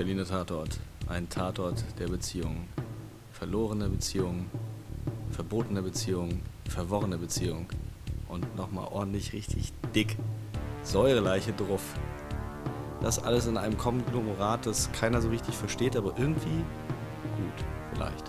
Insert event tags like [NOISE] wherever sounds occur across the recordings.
Berliner Tatort. Ein Tatort der Beziehung. Verlorene Beziehung, verbotene Beziehung, verworrene Beziehung. Und nochmal ordentlich richtig dick. Säureleiche drauf. Das alles in einem Konglomerat, das keiner so richtig versteht, aber irgendwie gut, vielleicht.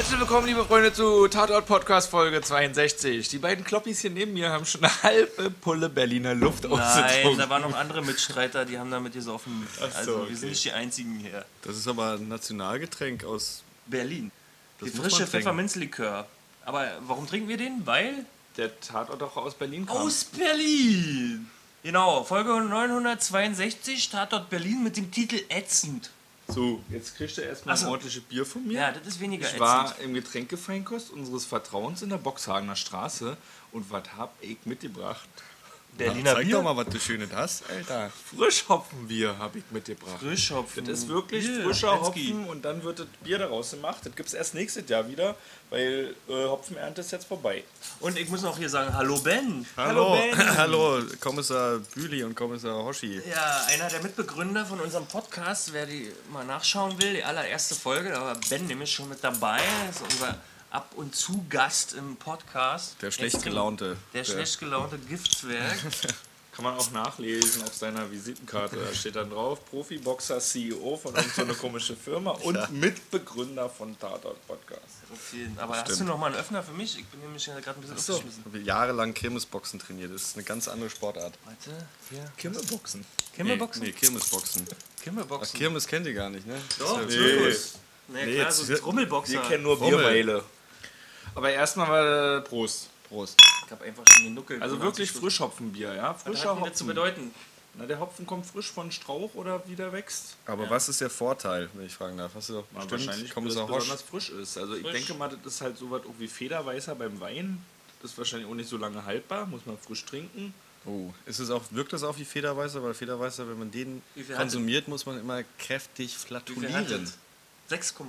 Herzlich willkommen, liebe Freunde, zu Tatort Podcast Folge 62. Die beiden Kloppis hier neben mir haben schon eine halbe Pulle Berliner Luft Nein, ausgetrunken. da waren noch andere Mitstreiter, die haben damit gesoffen. So, also wir okay. sind nicht die einzigen hier. Das ist aber ein Nationalgetränk aus. Berlin. Das die frische. Pfefferminzlikör. Aber warum trinken wir den? Weil Der Tatort auch aus Berlin kam. aus Berlin. Genau, Folge 962, Tatort Berlin mit dem Titel Ätzend. So, jetzt kriegst du erstmal so. ein ordentliches Bier von mir. Ja, das ist weniger ich ätzend. war im Getränkefeinkost unseres Vertrauens in der Boxhagener Straße und was hab ich mitgebracht? Berliner Zeig Bier. doch mal, was du Schönes hast, Alter. Frischhopfenbier habe ich mitgebracht. Frischhopfen. Das ist wirklich Bier, frischer Lenski. Hopfen und dann wird das Bier daraus gemacht. Das gibt es erst nächstes Jahr wieder, weil äh, Hopfenernte ist jetzt vorbei. Und ich muss noch hier sagen, hallo Ben. Hallo, Ben. [LAUGHS] hallo, Kommissar Büli und Kommissar Hoshi. Ja, einer der Mitbegründer von unserem Podcast, wer die mal nachschauen will, die allererste Folge, da war Ben nämlich schon mit dabei. Das ist unser ab und zu Gast im Podcast. Der schlecht gelaunte. Der schlecht gelaunte Giftswerk. [LAUGHS] Kann man auch nachlesen auf seiner Visitenkarte. Da steht dann drauf: Profiboxer, CEO von so einer komischen Firma und Mitbegründer von Tatort Podcast. Okay, Aber hast du noch mal einen Öffner für mich? Ich bin nämlich ja gerade ein bisschen so. aufgeschmissen. Ich habe jahrelang Kirmesboxen trainiert. Das ist eine ganz andere Sportart. Warte, hier. Kimmelboxen. Kimmelboxen? Nee, nee Kirmesboxen. Ach, Kimmelboxen. Kirmes kennt ihr gar nicht, ne? Doch, Das ist nee. Zirkus. Nee, Nee, klar, so Trommelboxer. Wir kennen nur Rummel. Aber erstmal mal äh, Prost. Prost. Ich hab einfach schon genuckelt. Also Und wirklich Frischhopfenbier, ja? Was Frischer das zu Hopfen. bedeuten? Na, der Hopfen kommt frisch von Strauch oder wie der wächst. Aber was ist der Vorteil, wenn ich fragen darf? Hast du doch Na, bestimmt wahrscheinlich, weil Kommissar es Hosch. besonders frisch ist. Also ich Frisch. denke mal, das ist halt so was wie Federweißer beim Wein. Das ist wahrscheinlich auch nicht so lange haltbar, muss man frisch trinken. Oh, ist es auch, wirkt das auch wie Federweißer? Weil Federweißer, wenn man den konsumiert, muss man immer kräftig flatulieren. das? 6,5.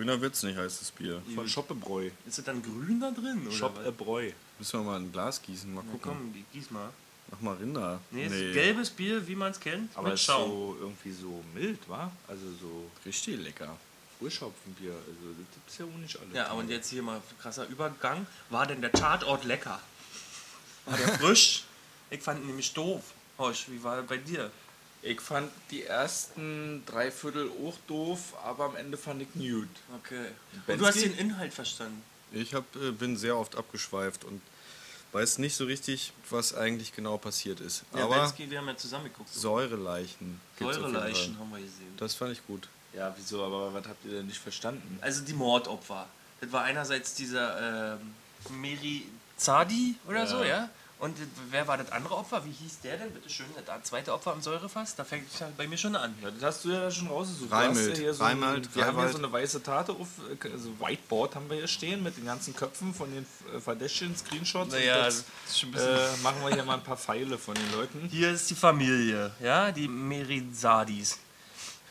Grüner Wird's nicht, heißt das Bier. Von Schoppebräu. Ist das dann grün da drin? Oder was? Schoppebräu. Müssen wir mal ein Glas gießen, mal Na gucken. komm, die- gieß mal. Mach mal Rinder. Nee, ist gelbes Bier, wie man es kennt. Aber mit ist Schaum. so irgendwie so mild, wa? Also so Richtig lecker. Frischhopfenbier. Also das gibt's ja auch nicht alle. Ja, und jetzt hier mal krasser Übergang. War denn der Tatort lecker? War der frisch? [LAUGHS] Ich fand ihn nämlich doof. Hosch, wie war er bei dir? Ich fand die ersten drei Viertel auch doof, aber am Ende fand ich gut. Okay. Und du hast den Inhalt verstanden. Ich hab, äh, bin sehr oft abgeschweift und weiß nicht so richtig, was eigentlich genau passiert ist. Ja, Aber Bensky, wir haben ja zusammen geguckt. Säureleichen. Säureleichen haben wir gesehen. Das fand ich gut. Ja, wieso? Aber was habt ihr denn nicht verstanden? Also die Mordopfer. Das war einerseits dieser ähm, Merizadi oder Ja. so, ja? Und wer war das andere Opfer? Wie hieß der denn? Bitte schön, das zweite Opfer am Säurefass? Da fängt es ja bei mir schon an. Ja, das hast du ja schon rausgesucht. Reimelt. Ja so Reimelt, ein, wir haben hier so eine weiße Tate auf, äh, also Whiteboard haben wir hier stehen mit den ganzen Köpfen von den äh, verdächtigen Screenshots. Naja, und das jetzt äh, machen wir hier mal ein paar Pfeile von den Leuten. Hier ist die Familie, ja, die Merizadis.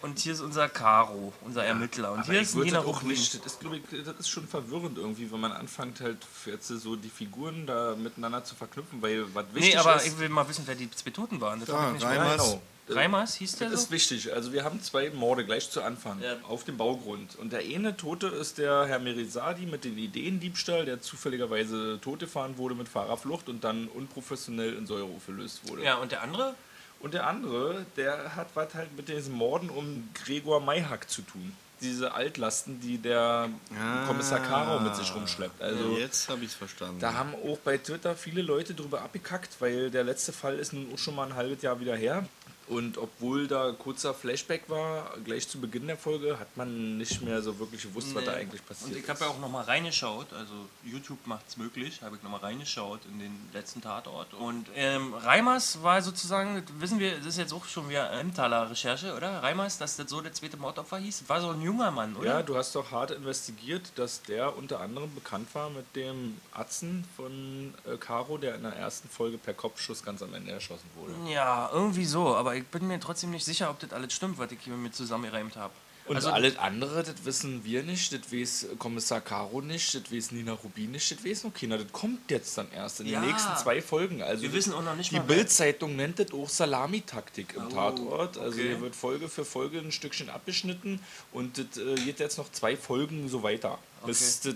Und hier ist unser Caro, unser Ermittler. Und Aber hier ist Nina das auch nicht, das ist, ich, das ist schon verwirrend irgendwie, wenn man anfängt halt jetzt so die Figuren da miteinander zu verknüpfen, weil was wichtig Nee, aber ist... ich will mal wissen, wer die zwei Toten waren. Das Ja, ich nicht Reimers. Genau. Reimers hieß der Das so? ist wichtig. Also wir haben zwei Morde gleich zu Anfang Ja. auf dem Baugrund. Und der eine Tote ist der Herr Merizadi mit dem Ideendiebstahl, der zufälligerweise totgefahren wurde mit Fahrerflucht und dann unprofessionell in Säure aufgelöst wurde. Ja, und der andere? Und der andere, der hat was halt mit diesen Morden um Gregor Mayhack zu tun. Diese Altlasten, die der Ah. Kommissar Karo mit sich rumschleppt. Also Jetzt habe ich es verstanden. da haben auch bei Twitter viele Leute drüber abgekackt, weil der letzte Fall ist nun auch schon mal ein halbes Jahr wieder her. Und obwohl da kurzer Flashback war, gleich zu Beginn der Folge, hat man nicht mehr so wirklich gewusst, was da Nee. eigentlich passiert Und ich habe ja auch nochmal reingeschaut, also YouTube macht es möglich, habe ich nochmal reingeschaut in den letzten Tatort. Und ähm, Reimers war sozusagen, wissen wir, das ist jetzt auch schon wieder Emmentaler Recherche, oder? Reimers, dass das so der zweite Mordopfer hieß, war so ein junger Mann, oder? Ja, du hast doch hart investigiert, dass der unter anderem bekannt war mit dem Atzen von äh, Caro, der in der ersten Folge per Kopfschuss ganz am Ende erschossen wurde. Ja, irgendwie so, aber ich bin mir trotzdem nicht sicher, ob das alles stimmt, was ich hier mit mir zusammengereimt habe. Und Also- alles andere, das wissen wir nicht, das weiß Kommissar Caro nicht, das weiß Nina Rubin nicht, das weiß noch keiner. Das kommt jetzt dann erst in Ja. den nächsten zwei Folgen. Also Wir wissen auch noch nicht Die Bild-Zeitung nennt das auch Salamitaktik im Oh, Tatort. Also okay. hier wird Folge für Folge ein Stückchen abgeschnitten und das äh, geht jetzt noch zwei Folgen so weiter. Bis das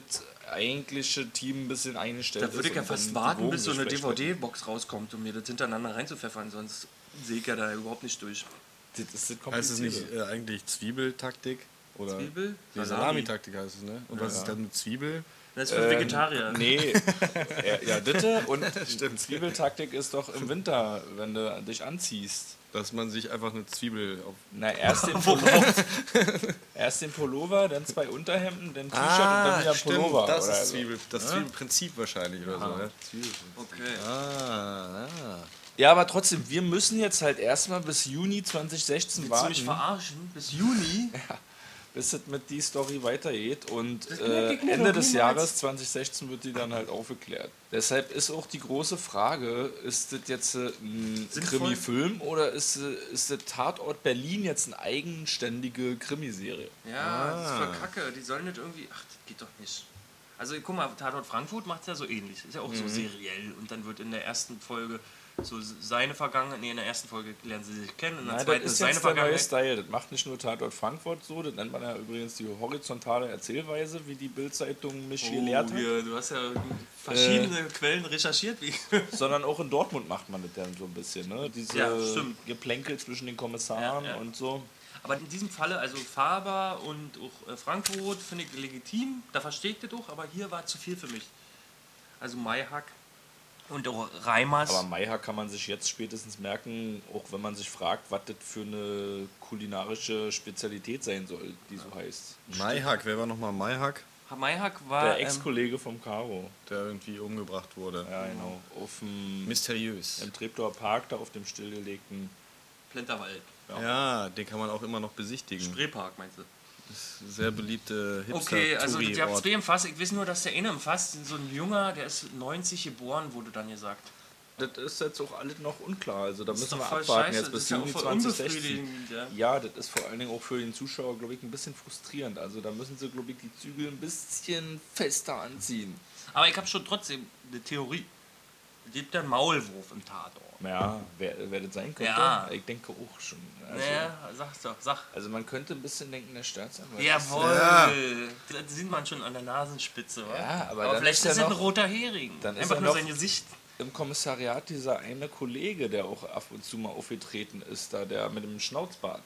eigentliche Team ein bisschen eingestellt Da würde ich ist ja fast warten, bis so eine. DVD-Box rauskommt, um mir das hintereinander reinzupfeffern, sonst sehe ich ja da überhaupt nicht durch. Das ist das Heißt es nicht äh, eigentlich Zwiebeltaktik? Oder Zwiebel? Nee. Salamitaktik heißt es, ne? Und was Ja. ist dann mit Zwiebel? Das ist für Vegetarier. Nee, [LAUGHS] ja, ja bitte. Und [LAUGHS] Zwiebeltaktik ist doch im Winter, wenn du dich anziehst. Dass man sich einfach eine Zwiebel auf. Na, erst den [LAUGHS] Pullover, erst den Pullover, dann zwei Unterhemden, dann T-Shirt und dann wieder Pullover. Ah, das oder ist. Zwiebel, das Zwiebelprinzip wahrscheinlich oder so, ne? Okay. Ah, ah. Ja, aber trotzdem, wir müssen jetzt halt erstmal bis Juni 2016 Willst du mich warten, verarschen? Bis [LAUGHS] Juni? bis es mit die Story weitergeht. Und Das äh, Ende des. Jahres 2016 wird die dann halt aufgeklärt. Deshalb ist auch die große Frage, ist das jetzt äh, ein? Krimi-Film oder ist, äh, ist der Tatort Berlin jetzt eine eigenständige Krimiserie? Ja, das ist Ah. voll kacke. Die sollen nicht irgendwie. Ach, das geht doch nicht. Also guck mal, Tatort Frankfurt macht es ja so ähnlich. Ist ja auch Mhm. so seriell. Und dann wird in der ersten Folge so seine Vergangenheit. Nee, in der ersten Folge lernen sie sich kennen. In der Nein, zweiten das ist seine jetzt der neue Vergangenheit. Style. Das macht nicht nur Tatort Frankfurt so, das nennt man ja übrigens die horizontale Erzählweise, wie die Bildzeitung mich gelehrt Oh, hat. hier, du hast ja verschiedene Quellen recherchiert. Wie [LAUGHS] Sondern auch in Dortmund macht man das dann so ein bisschen, ne? Diese Ja. Geplänkel zwischen den Kommissaren Ja, ja. und so. Aber in diesem Falle, also Faber und auch äh, Frankfurt finde ich legitim, da verstehe ich das doch, aber hier war zu viel für mich. Also Mayhack und auch Reimers. Aber Maiha kann man sich jetzt spätestens merken, auch wenn man sich fragt, was das für eine kulinarische Spezialität sein soll, die so heißt. Mayhack, wer war nochmal Mayhack? Mayhack war Der ähm, Ex-Kollege vom Caro. Der irgendwie umgebracht wurde. Ja, genau. Auf dem, Mysteriös. im Treptower Park, da auf dem stillgelegten. Plenterwald. Ja, den kann man auch immer noch besichtigen. Spreepark meinst du? Sehr beliebte hipster Okay, also touri ich habe ort zwei im Fass. Ich weiß nur, dass der eine im Fass, so ein Junger, der ist 90 geboren, wurde dann gesagt. Das ist jetzt auch alles noch unklar. Also da Das müssen wir abwarten scheiße. jetzt bis ja Juni voll 2016. unbefriedigend. Ja. Ja, das ist vor allen Dingen auch für den Zuschauer, glaube ich, ein bisschen frustrierend. Also da müssen sie, glaube ich, die Zügel ein bisschen fester anziehen. Aber ich habe schon trotzdem eine Theorie. Es gibt ja einen Maulwurf im Tatort. Ja, wer, wer das sein könnte, Ja. ich denke auch schon. Also, naja, sag's doch, sag. also man könnte ein bisschen denken, der Staatsanwalt. ist- Jawohl. Ja. Das sieht man schon an der Nasenspitze, wa? Ja, aber dann vielleicht ist es ein roter Hering. dann ist Einfach nur noch- sein Gesicht. Im Kommissariat dieser eine Kollege, der auch ab und zu mal aufgetreten ist, da der mit dem Schnauzbart,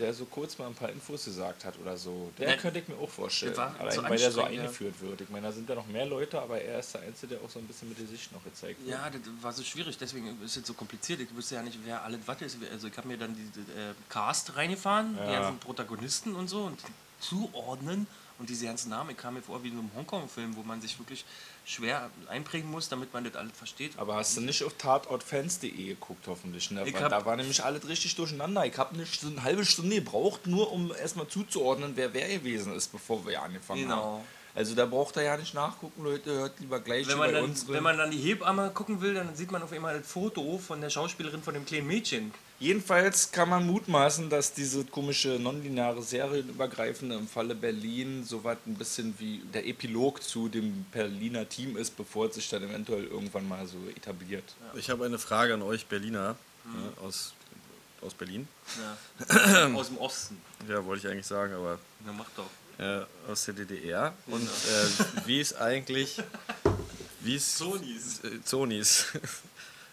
der so kurz mal ein paar Infos gesagt hat oder so, der Ja, könnte ich mir auch vorstellen. Allein so weil der so anstrengend, ja. eingeführt wird. Ich meine, da sind ja noch mehr Leute, aber er ist der Einzige, der auch so ein bisschen mit der Sicht noch gezeigt wird. Ja, das war so schwierig, deswegen ist es so kompliziert. Ich wusste ja nicht, wer alles was ist. Also ich habe mir dann diese äh, Cast reingefahren, die Ja. ganzen Protagonisten und so und zuordnen und diese ganzen Namen. Ich kam mir vor wie in so einem Hongkong-Film, wo man sich wirklich schwer einprägen muss, damit man das alles versteht. Aber hast du nicht auf tatortfans.de geguckt, hoffentlich? Ne? Hab- da war nämlich alles richtig durcheinander. Ich habe nicht so eine halbe Stunde gebraucht, nur um erstmal zuzuordnen, wer wer gewesen ist, bevor wir angefangen Genau. haben. Also da braucht er ja nicht nachgucken, Leute, hört lieber gleich Wenn bei man, dann, wenn man dann die Hebamme gucken will, dann sieht man auf einmal das Foto von der Schauspielerin von dem kleinen Mädchen. Jedenfalls kann man mutmaßen, dass diese komische nonlineare serienübergreifende im Falle Berlin so was ein bisschen wie der Epilog zu dem Berliner Team ist, bevor es sich dann eventuell irgendwann mal so etabliert. Ich habe eine Frage an euch Berliner ja, aus, aus Berlin. Ja. [CLEARS THROAT] Aus dem Osten. Ja, wollte ich eigentlich sagen, aber Na, mach doch. äh, aus der DDR. Und äh, wie ist eigentlich, wie ist Sonys. äh, Zonis.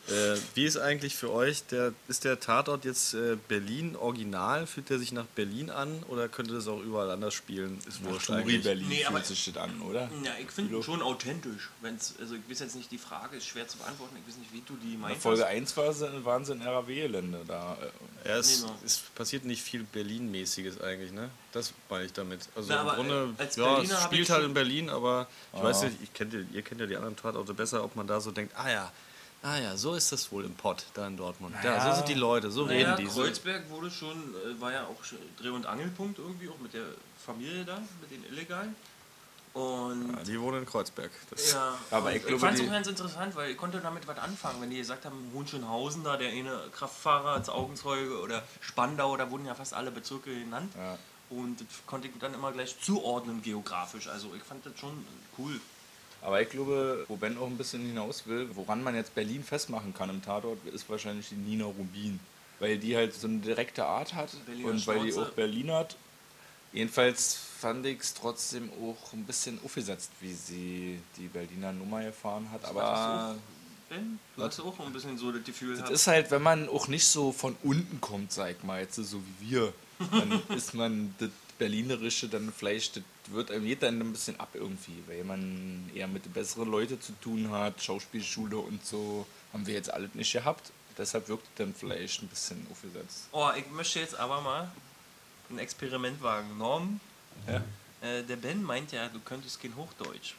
Äh, wie ist eigentlich für euch der ist der Tatort jetzt äh, Berlin original? Fühlt er sich nach Berlin an oder könnte das auch überall anders spielen? Ist wurscht Turi eigentlich. Berlin Nee, aber- fühlt sich das an, oder? Ja, ich finde schon authentisch. Wenn's, also ich weiß jetzt nicht, die Frage ist schwer zu beantworten. Ich weiß nicht, wie du die In meinst. Folge 1 war sie, waren sie in RAW-Gelände da. Ja, es, Nee, no. es passiert nicht viel Berlin-mäßiges eigentlich, ne? Das meine ich damit. Also Na, im Grunde, äh, als ja, es spielt halt in Berlin, aber ich Ah. weiß nicht, ich kennt, ja- ihr kennt ja die anderen Tatorte besser, ob man da so denkt, ah ja, ah ja, so ist das wohl im Pott da in Dortmund. Ja, Naja. so sind die Leute, so Naja, reden die. So. Kreuzberg wurde schon, äh, war ja auch schon Dreh- und Angelpunkt irgendwie, auch mit der Familie da, mit den Illegalen. Und Ja, die wohnen in Kreuzberg. Das, ja, Aber ich glaube, fand es auch ganz interessant, weil ich konnte damit was anfangen, wenn die gesagt haben, Hohenschönhausen da, der eine Kraftfahrer als Augenzeuge oder Spandau, da wurden ja fast alle Bezirke genannt. Ja. Und das konnte ich dann immer gleich zuordnen geografisch. Also ich fand das schon cool. Aber ich glaube, wo Ben auch ein bisschen hinaus will, woran man jetzt Berlin festmachen kann im Tatort, ist wahrscheinlich die Nina Rubin. Weil die halt so eine direkte Art hat Berliner und weil die Schnauze. auch Berlin hat. Jedenfalls fand ich es trotzdem auch ein bisschen aufgesetzt, wie sie die Berliner Nummer gefahren hat. Aber Ben, du hast auch ein bisschen so das Gefühl das gehabt. ist halt, wenn man auch nicht so von unten kommt, sag ich mal, jetzt so wie wir, dann [LAUGHS] ist man das Berlinerische dann vielleicht, das wird einem dann ein bisschen ab irgendwie, weil man eher mit besseren Leuten zu tun hat, Schauspielschule und so, haben wir jetzt alles nicht gehabt. Deshalb wirkt es dann vielleicht ein bisschen aufgesetzt. Oh, ich möchte jetzt aber mal ein Experiment wagen. Norm, Ja. äh, der Ben meint ja, du könntest kein Hochdeutsch.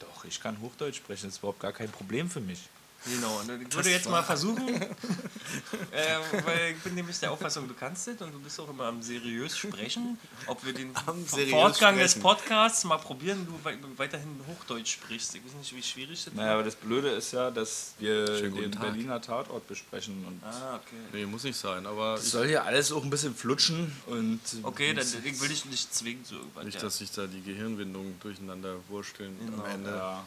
Doch, ich kann Hochdeutsch sprechen, das ist überhaupt gar kein Problem für mich. Genau, und ich würde jetzt mal versuchen, [LAUGHS] äh, weil ich bin nämlich der Auffassung, du kannst es und du bist auch immer am seriös sprechen, ob wir den Fortgang des. Podcasts mal probieren, du wei- weiterhin Hochdeutsch sprichst. Ich weiß nicht, wie schwierig das Naja, aber das Blöde ist ja, dass wir Schönen den Tag. Berliner Tatort besprechen und Ah, okay. Nee, muss nicht sein, aber es ich, soll hier alles auch ein bisschen flutschen und Okay, dann ich will dich nicht zwingen zu irgendwas. nicht, ja. dass sich da die Gehirnwindungen durcheinander wursteln Genau. am Ende. Ja.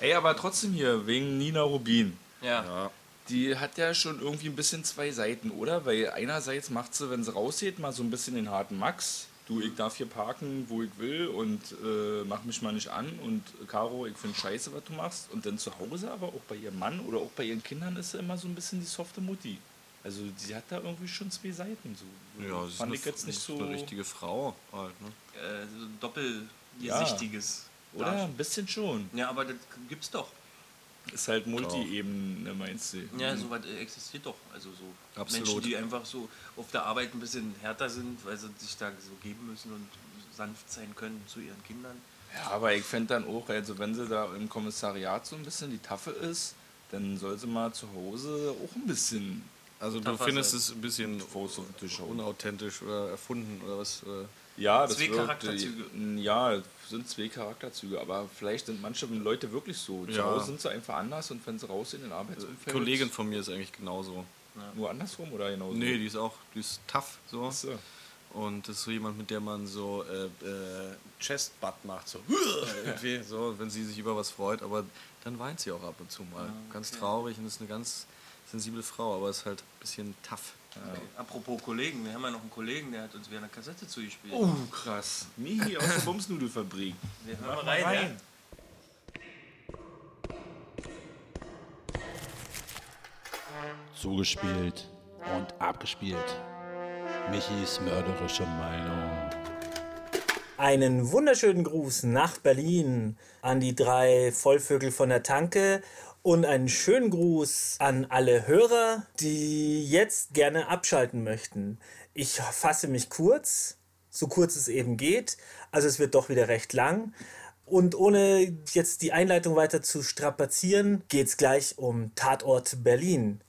Ey, aber trotzdem hier, wegen Nina Rubin. ja. Ja, Die hat ja schon irgendwie ein bisschen zwei Seiten, oder? Weil einerseits macht sie, wenn sie rausgeht, mal so ein bisschen den harten Max. Du, ich darf hier parken, wo ich will und äh, mach mich mal nicht an. Und Caro, ich finde scheiße, was du machst. Und dann zu Hause, aber auch bei ihrem Mann oder auch bei ihren Kindern ist sie immer so ein bisschen die softe Mutti. Also sie hat da irgendwie schon zwei Seiten. So. ja sie ist Fand eine, ich jetzt nicht so. eine richtige Frau halt, ne? Äh, so ein doppelgesichtiges. Oder? Ein bisschen schon. Ja, aber das gibt's doch. Ist halt Multi-Ebene, meinst du? Ja, sowas äh, existiert doch. Also so Absolut. Menschen, die einfach so auf der Arbeit ein bisschen härter sind, weil sie sich da so geben müssen und sanft sein können zu ihren Kindern. Ja, aber ich fände dann auch, also wenn sie da im Kommissariat so ein bisschen die Taffe ist, dann soll sie mal zu Hause auch ein bisschen Also du Tapfer findest sein. es ein bisschen unauthentisch oder erfunden oder was? Oder? Ja, das Zwei Charakterzüge. äh, Ja, sind zwei Charakterzüge, aber vielleicht sind manche Leute wirklich so. Zu Ja. Hause sind sie einfach anders und wenn sie raus in den Arbeitsumfeld. Kollegin von mir ist eigentlich genauso. Nur andersrum oder genauso? Nee, die ist auch, die ist tough so. Ach so. Und das ist so jemand, mit der man so äh, äh, Chest-Butt macht, so [LAUGHS] irgendwie, so, wenn sie sich über was freut, aber dann weint sie auch ab und zu mal. Ganz traurig und ist eine ganz sensible Frau, aber ist halt ein bisschen tough. Okay. Apropos Kollegen, wir haben ja noch einen Kollegen, der hat uns wieder eine Kassette zugespielt. Oh, krass. Mihi aus der Bumsnudelfabrik. wir hören mal rein. rein. Zugespielt und abgespielt. Michis mörderische Meinung. Einen wunderschönen Gruß nach Berlin an die drei Vollvögel von der Tanke und einen schönen Gruß an alle Hörer, die jetzt gerne abschalten möchten. Ich fasse mich kurz, so kurz es eben geht. Also es wird doch wieder recht lang. Und ohne jetzt die Einleitung weiter zu strapazieren, geht es gleich um Tatort Berlin.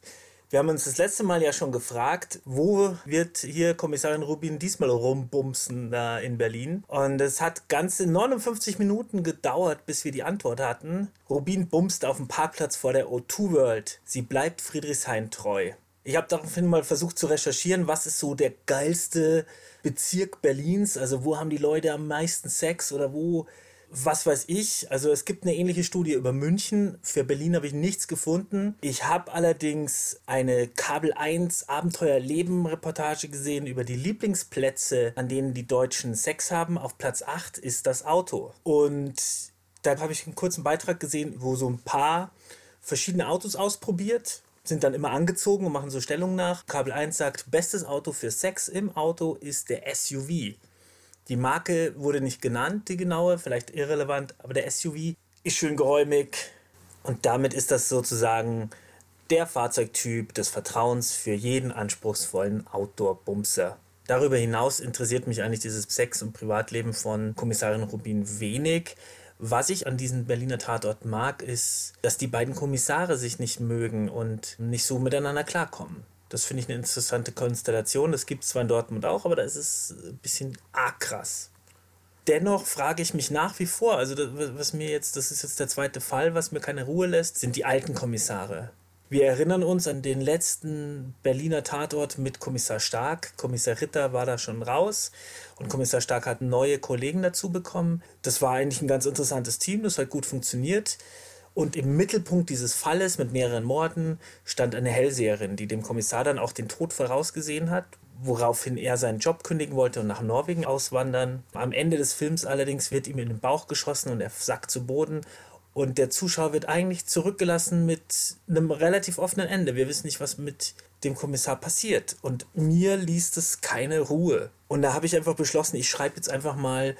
Wir haben uns das letzte Mal ja schon gefragt, wo wird hier Kommissarin Rubin diesmal rumbumsen da in Berlin? Und es hat ganze 59 Minuten gedauert, bis wir die Antwort hatten. Rubin bumst auf dem Parkplatz vor der O2 World. Sie bleibt Friedrichshain treu. Ich habe daraufhin mal versucht zu recherchieren, was ist so der geilste Bezirk Berlins? Also wo haben die Leute am meisten Sex oder wo was weiß ich. Also es gibt eine ähnliche Studie über München. Für Berlin habe ich nichts gefunden. Ich habe allerdings eine Kabel 1 Abenteuerleben Reportage gesehen über die Lieblingsplätze, an denen die Deutschen Sex haben. Auf Platz 8 ist das Auto. Und da habe ich einen kurzen Beitrag gesehen, wo so ein paar verschiedene Autos ausprobiert sind dann immer angezogen und machen so Stellung nach. Kabel 1 sagt, bestes Auto für Sex im Auto ist der SUV. Die Marke wurde nicht genannt, die genaue, vielleicht irrelevant, aber der SUV ist schön geräumig und damit ist das sozusagen der Fahrzeugtyp des Vertrauens für jeden anspruchsvollen Outdoor-Bumser. Darüber hinaus interessiert mich eigentlich dieses Sex- und Privatleben von Kommissarin Rubin wenig. Was ich an diesem Berliner Tatort mag, ist, dass die beiden Kommissare sich nicht mögen und nicht so miteinander klarkommen. Das finde ich eine interessante Konstellation. Das gibt es zwar in Dortmund auch, aber da ist es ein bisschen arg krass. Dennoch frage ich mich nach wie vor, also das, was mir jetzt, das ist jetzt der zweite Fall, was mir keine Ruhe lässt, sind die alten Kommissare. Wir erinnern uns an den letzten Berliner Tatort mit Kommissar Stark. Kommissar Ritter war da schon raus und Kommissar Stark hat neue Kollegen dazu bekommen. Das war eigentlich ein ganz interessantes Team, das hat gut funktioniert. Und im Mittelpunkt dieses Falles mit mehreren Morden stand eine Hellseherin, die dem Kommissar dann auch den Tod vorausgesehen hat, woraufhin er seinen Job kündigen wollte und nach Norwegen auswandern. Am Ende des Films allerdings wird ihm in den Bauch geschossen und er sackt zu Boden und der Zuschauer wird eigentlich zurückgelassen mit einem relativ offenen Ende. Wir wissen nicht, was mit dem Kommissar passiert. Und mir liest es keine Ruhe. Und da habe ich einfach beschlossen, ich schreibe jetzt einfach mal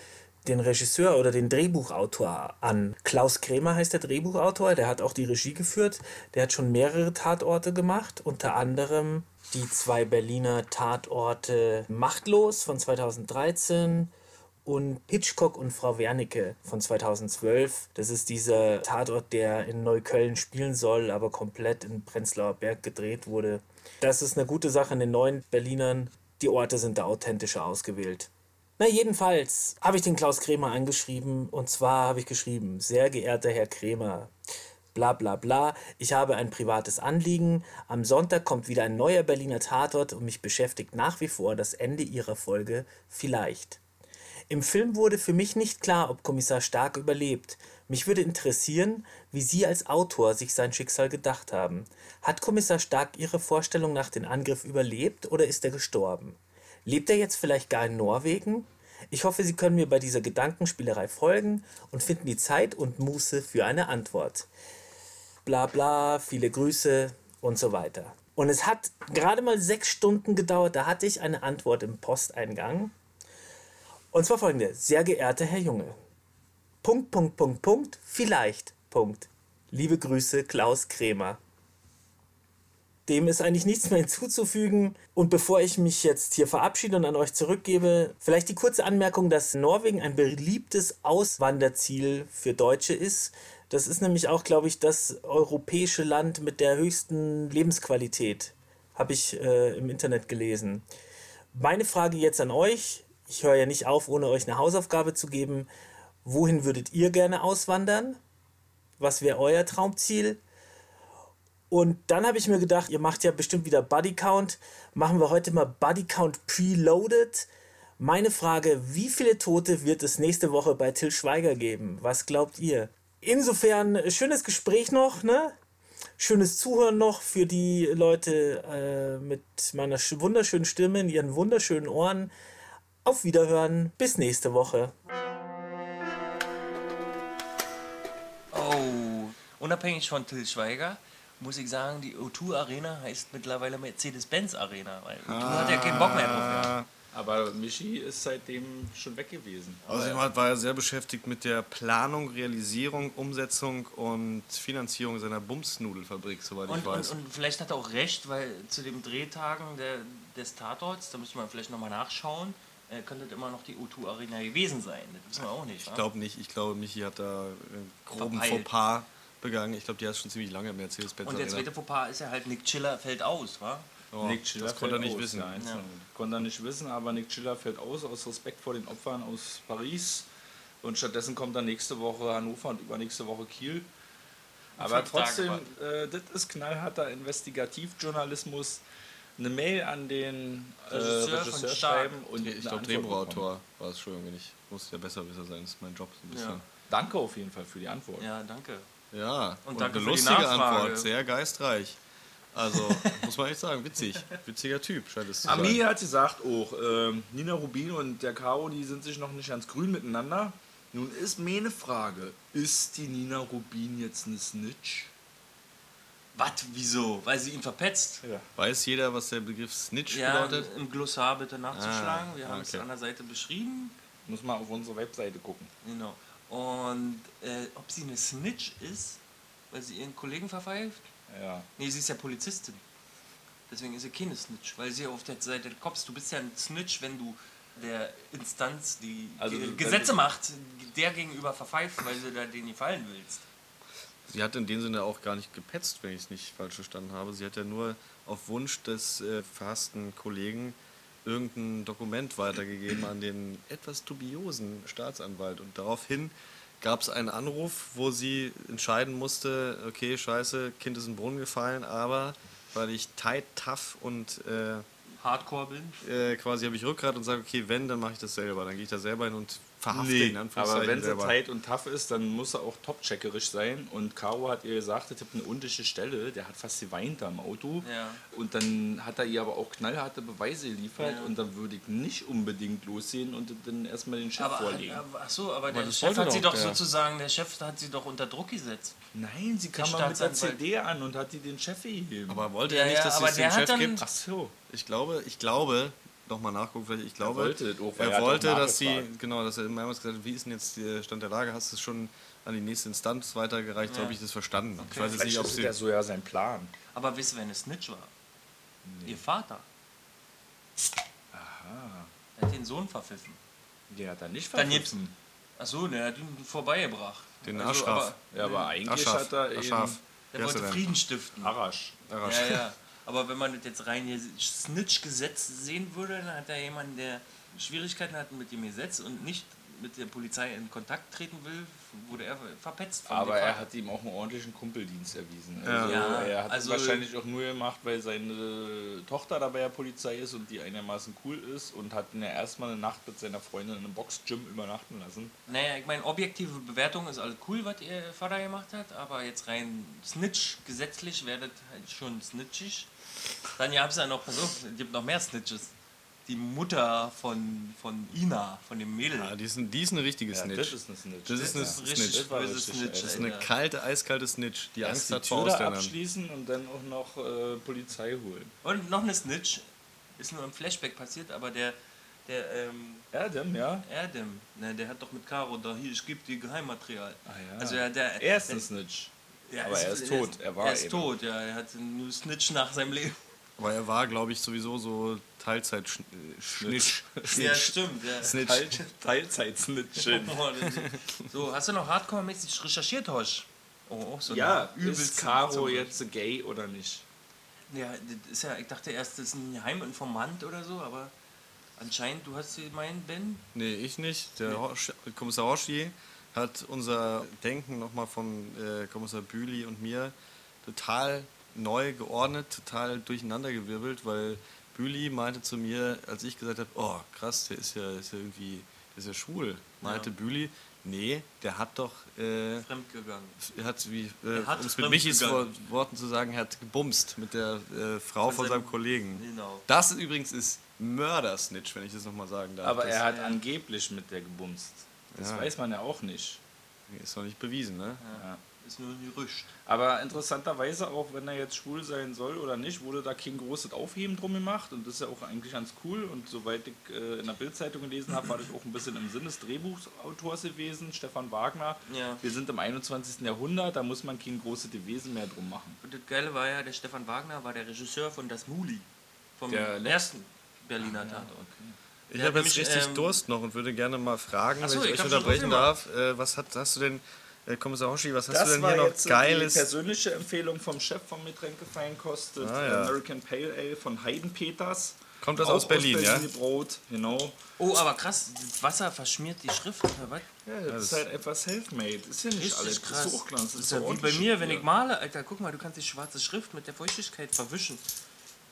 den Regisseur oder den Drehbuchautor an. Klaus Krämer heißt der Drehbuchautor, der hat auch die Regie geführt. Der hat schon mehrere Tatorte gemacht, unter anderem die zwei Berliner Tatorte Machtlos von 2013 und Hitchcock und Frau Wernicke von 2012. Das ist dieser Tatort, der in Neukölln spielen soll, aber komplett in Prenzlauer Berg gedreht wurde. Das ist eine gute Sache in den neuen Berlinern. Die Orte sind da authentischer ausgewählt. Na, jedenfalls habe ich den Klaus Krämer angeschrieben und zwar habe ich geschrieben, sehr geehrter Herr Krämer, bla bla bla, ich habe ein privates Anliegen, am Sonntag kommt wieder ein neuer Berliner Tatort und mich beschäftigt nach wie vor das Ende Ihrer Folge vielleicht. Im Film wurde für mich nicht klar, ob Kommissar Stark überlebt. Mich würde interessieren, wie Sie als Autor sich sein Schicksal gedacht haben. Hat Kommissar Stark Ihre Vorstellung nach dem Angriff überlebt oder ist er gestorben? Lebt er jetzt vielleicht gar in Norwegen? Ich hoffe, Sie können mir bei dieser Gedankenspielerei folgen und finden die Zeit und Muße für eine Antwort. Bla bla, viele Grüße und so weiter. Und es hat gerade mal sechs Stunden gedauert, da hatte ich eine Antwort im Posteingang. Und zwar folgende. Sehr geehrter Herr Junge. Punkt, Punkt, Punkt, Punkt. Vielleicht. Punkt. Liebe Grüße, Klaus Krämer. Dem ist eigentlich nichts mehr [LAUGHS] hinzuzufügen. Und bevor ich mich jetzt hier verabschiede und an euch zurückgebe, vielleicht die kurze Anmerkung, dass Norwegen ein beliebtes Auswanderziel für Deutsche ist. Das ist nämlich auch, glaube ich, das europäische Land mit der höchsten Lebensqualität. Habe ich äh, im Internet gelesen. Meine Frage jetzt an euch, ich höre ja nicht auf, ohne euch eine Hausaufgabe zu geben. Wohin würdet ihr gerne auswandern? Was wäre euer Traumziel? Und dann habe ich mir gedacht, ihr macht ja bestimmt wieder Buddy Count. Machen wir heute mal Buddy Count Preloaded. Meine Frage, wie viele Tote wird es nächste Woche bei Till Schweiger geben? Was glaubt ihr? Insofern, schönes Gespräch noch, ne? Schönes Zuhören noch für die Leute äh, mit meiner wunderschönen Stimme in ihren wunderschönen Ohren. Auf Wiederhören. Bis nächste Woche. Oh, unabhängig von Till Schweiger muss ich sagen, die O2 Arena heißt mittlerweile Mercedes-Benz Arena, weil O2 hat ja keinen Bock mehr drauf. Ja. Aber Michi ist seitdem schon weg gewesen. Außerdem Also war er sehr beschäftigt mit der Planung, Realisierung, Umsetzung und Finanzierung seiner Bumsnudelfabrik, soweit ich Und, weiß. und, und vielleicht hat er auch recht, weil zu den Drehtagen der, des Tatorts, da müsste man vielleicht nochmal nachschauen, äh, könnte das immer noch die O2 Arena gewesen sein. Das wissen wir auch nicht. ich glaube nicht. Ich glaube, Michi hat da einen groben Verpeilt. Fauxpas begangen. Ich glaube, die hat schon ziemlich lange Mercedes-Benz Und der zweite Fauxpas ist ja halt, Nick Chiller fällt aus, wa? Oh, Nick Chiller das konnte er fällt nicht aus, wissen. der Einzelne. Konnte er nicht wissen, aber Nick Chiller fällt aus, aus Respekt vor den Opfern aus Paris. Und stattdessen kommt dann nächste Woche Hannover und übernächste Woche Kiel. Aber trotzdem, äh, das ist knallharter Investigativjournalismus. Eine Mail an den äh, Regisseur von Regisseur schreiben und Ich glaube. Drehbuchautor war es, Entschuldigung, ich muss ja Besserwisser sein, das ist mein Job so ein bisschen. Danke auf jeden Fall für die Antwort. Ja, danke. Ja, Und und, danke eine lustige. Antwort, sehr geistreich. Also, [LAUGHS] muss man echt sagen, witzig. Witziger Typ, scheint es zu sein. Ami hat gesagt auch, ähm, Nina Rubin und der Caro, die sind sich noch nicht ganz grün miteinander. Nun ist meine Frage, ist die Nina Rubin jetzt eine Snitch? Was? Wieso? Weil sie ihn verpetzt? Ja. Weiß jeder, was der Begriff Snitch Ja, bedeutet? im Glossar bitte nachzuschlagen. Ah, Wir haben es okay. an der Seite beschrieben. Muss mal auf unsere Webseite gucken. Genau. Und äh, ob sie eine Snitch ist, weil sie ihren Kollegen verpfeift? Ja. Nee, sie ist ja Polizistin. Deswegen ist sie keine Snitch, weil sie auf der Seite des Cops. Du bist ja ein Snitch, wenn du der Instanz, die Also, Gesetze macht, der gegenüber verpfeift, weil du da denen gefallen willst. Sie hat in dem Sinne auch gar nicht gepetzt, wenn ich es nicht falsch verstanden habe. Sie hat ja nur auf Wunsch des äh, verhassten Kollegen irgendein Dokument weitergegeben an den etwas dubiosen Staatsanwalt. Und daraufhin gab es einen Anruf, wo sie entscheiden musste, okay, scheiße, Kind ist in den Brunnen gefallen, aber weil ich tight, tough und äh, Hardcore bin. äh, quasi habe ich Rückgrat und sage, okay, wenn, dann mache ich das selber. Dann gehe ich da selber hin und verhafte Nee, aber wenn sie tight und tough ist, dann muss er auch topcheckerisch sein. Und Caro hat ihr gesagt, das hat eine undichte Stelle. Der hat fast geweint da im Auto. Ja. Und dann hat er ihr aber auch knallharte Beweise geliefert. Ja. Und dann würde ich nicht unbedingt losgehen und dann erstmal den Chef Aber, vorlegen. aber, ach so, aber der das Chef hat sie doch der. sozusagen, der Chef hat sie doch unter Druck gesetzt. Nein, sie Der kam mal mit der. CD an und hat die den Chef gegeben. Aber wollte Ja, er nicht, ja, dass aber es der hat Chef gibt? Ach so. Ich glaube, ich glaube, nochmal nachgucken, vielleicht, ich glaube, wollte das auch, weil er er wollte, dass sie, genau, dass er mehrmals gesagt hat, wie ist denn jetzt der Stand der Lage? Hast du es schon an die nächste Instanz weitergereicht? So Ja. habe ich das verstanden. Ich weiß Vielleicht nicht, ob ist sie. ja so ja sein Plan. Aber wisst ihr, wer eine Snitch war? Ihr Vater. Aha. Er hat den Sohn verpfiffen. Der hat er nicht Dann verpfiffen. Ach so, der hat ihn vorbeigebracht. Den Also, Aschraf. aber Ja, aber eigentlich Aschaf. hat er Aschaf. eben Der wollte er? Frieden stiften. Arash. Arash. Ja, ja. [LAUGHS] Aber wenn man das jetzt rein hier Snitch-Gesetz sehen würde, dann hat er jemanden, der Schwierigkeiten hat mit dem Gesetz und nicht mit der Polizei in Kontakt treten will, wurde er verpetzt. Von Aber er hat ihm auch einen ordentlichen Kumpeldienst erwiesen. Ja. Also Ja, er hat also- es wahrscheinlich auch nur gemacht, weil seine Tochter dabei der Polizei ist und die einigermaßen cool ist und hat ihn ja erstmal eine Nacht mit seiner Freundin in einem Boxgym übernachten lassen. Naja, ich meine, objektive Bewertung ist alles cool, was ihr Vater gemacht hat, aber jetzt rein Snitch, gesetzlich das halt schon snitchig. Dann gab es ja noch, pass auf, es gibt noch mehr Snitches. Die Mutter von, von Ina, von dem Mädel. Ja, die ist, ein, die ist eine richtige Ja, Snitch. das ist eine Snitch. Das ist eine Ja. Snitch. richtig richtig. Das ist eine kalte, eiskalte Snitch, die Erst Angst die hat vor Ausländern. abschließen und dann auch noch äh, Polizei holen. Und noch eine Snitch, ist nur im Flashback passiert, aber der, der, ähm, Adam, ja? Adam, ne, der hat doch mit Caro da, hier, ich gebe dir Geheimmaterial. Ah, ja. Also ja, der, er ist ein Snitch. ja, aber er ist tot, er war Er ist eben. tot, ja, er hat nur Snitch nach seinem Leben. Aber er war, glaube ich, sowieso so Teilzeit-Schnitch. Ja, stimmt, ja. Snitch. Teilzeit-Snitch. [LAUGHS] So, hast du noch hardcore-mäßig recherchiert, Hosch? Oh, auch so Ja, übelste- Caro jetzt gay oder nicht? Ja, das ist ja, ich dachte erst, das ist ein Geheiminformant oder so, aber anscheinend, du hast gemeint, Ben? Nee, ich nicht. Der Horsch, Kommissar Horschi hat unser Denken nochmal von äh, Kommissar Bühli und mir total neu geordnet, total durcheinandergewirbelt, weil Bühli meinte zu mir, als ich gesagt habe, oh krass, der ist ja, ist ja irgendwie, der ist ja schwul, meinte Ja. Bühli, nee, der hat doch, äh, Fremdgegangen. er hat, wie, Er äh, hat um es mit Michis Worten zu sagen, er hat gebumst mit der äh, Frau Von von seinem- seinem Kollegen. Genau. Das übrigens ist Mördersnitch, wenn ich das nochmal sagen darf. Aber das er hat angeblich mit der gebumst. Das Ja. weiß man ja auch nicht. ist noch nicht bewiesen, ne? Ja. Ist nur ein Gerücht. Aber interessanterweise, auch wenn er jetzt schwul sein soll oder nicht, wurde da kein großes Aufheben drum gemacht und das ist ja auch eigentlich ganz cool. Und soweit ich äh, in der Bildzeitung gelesen habe, war das auch ein bisschen im Sinn des Drehbuchautors gewesen, Stefan Wagner. Ja. Wir sind im 21. Jahrhundert, da muss man kein großes Wesen mehr drum machen. Und das Geile war ja, der Stefan Wagner war der Regisseur von Das Muli. Vom Der ersten Berliner Tatort. Ich Der habe hat jetzt richtig ähm, Durst noch und würde gerne mal fragen, so, wenn ich ich euch unterbrechen darf. Äh, was hat, hast du denn, Kommissar Hoshi, was hast Das du denn war hier noch jetzt die Geiles? persönliche Empfehlung vom Chef vom Getränkefeinkost, das Ah, ja. American Pale Ale von Heiden Peters. Kommt das Auch aus Berlin, ja? gebraut, genau. Oh, aber krass, das Wasser verschmiert die Schrift, oder was? Ja, das ist halt etwas self-made. Ist ja nicht alles krass. Hochglanz. Das ist ja wie bei mir, wenn ich male, Alter, guck mal, du kannst die schwarze Schrift mit der Feuchtigkeit verwischen.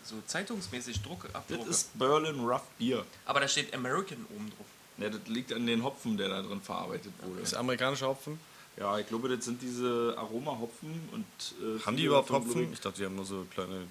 So zeitungsmäßig Druck Das abdrucke. ist Berlin Rough Beer. Aber da steht American oben drauf. Ja, das liegt an den Hopfen, der da drin verarbeitet wurde. Das ist amerikanischer Hopfen? Ja, ich glaube, das sind diese Aromahopfen und. Äh, Haben die überhaupt Hopfen? Ich dachte, die haben nur so kleine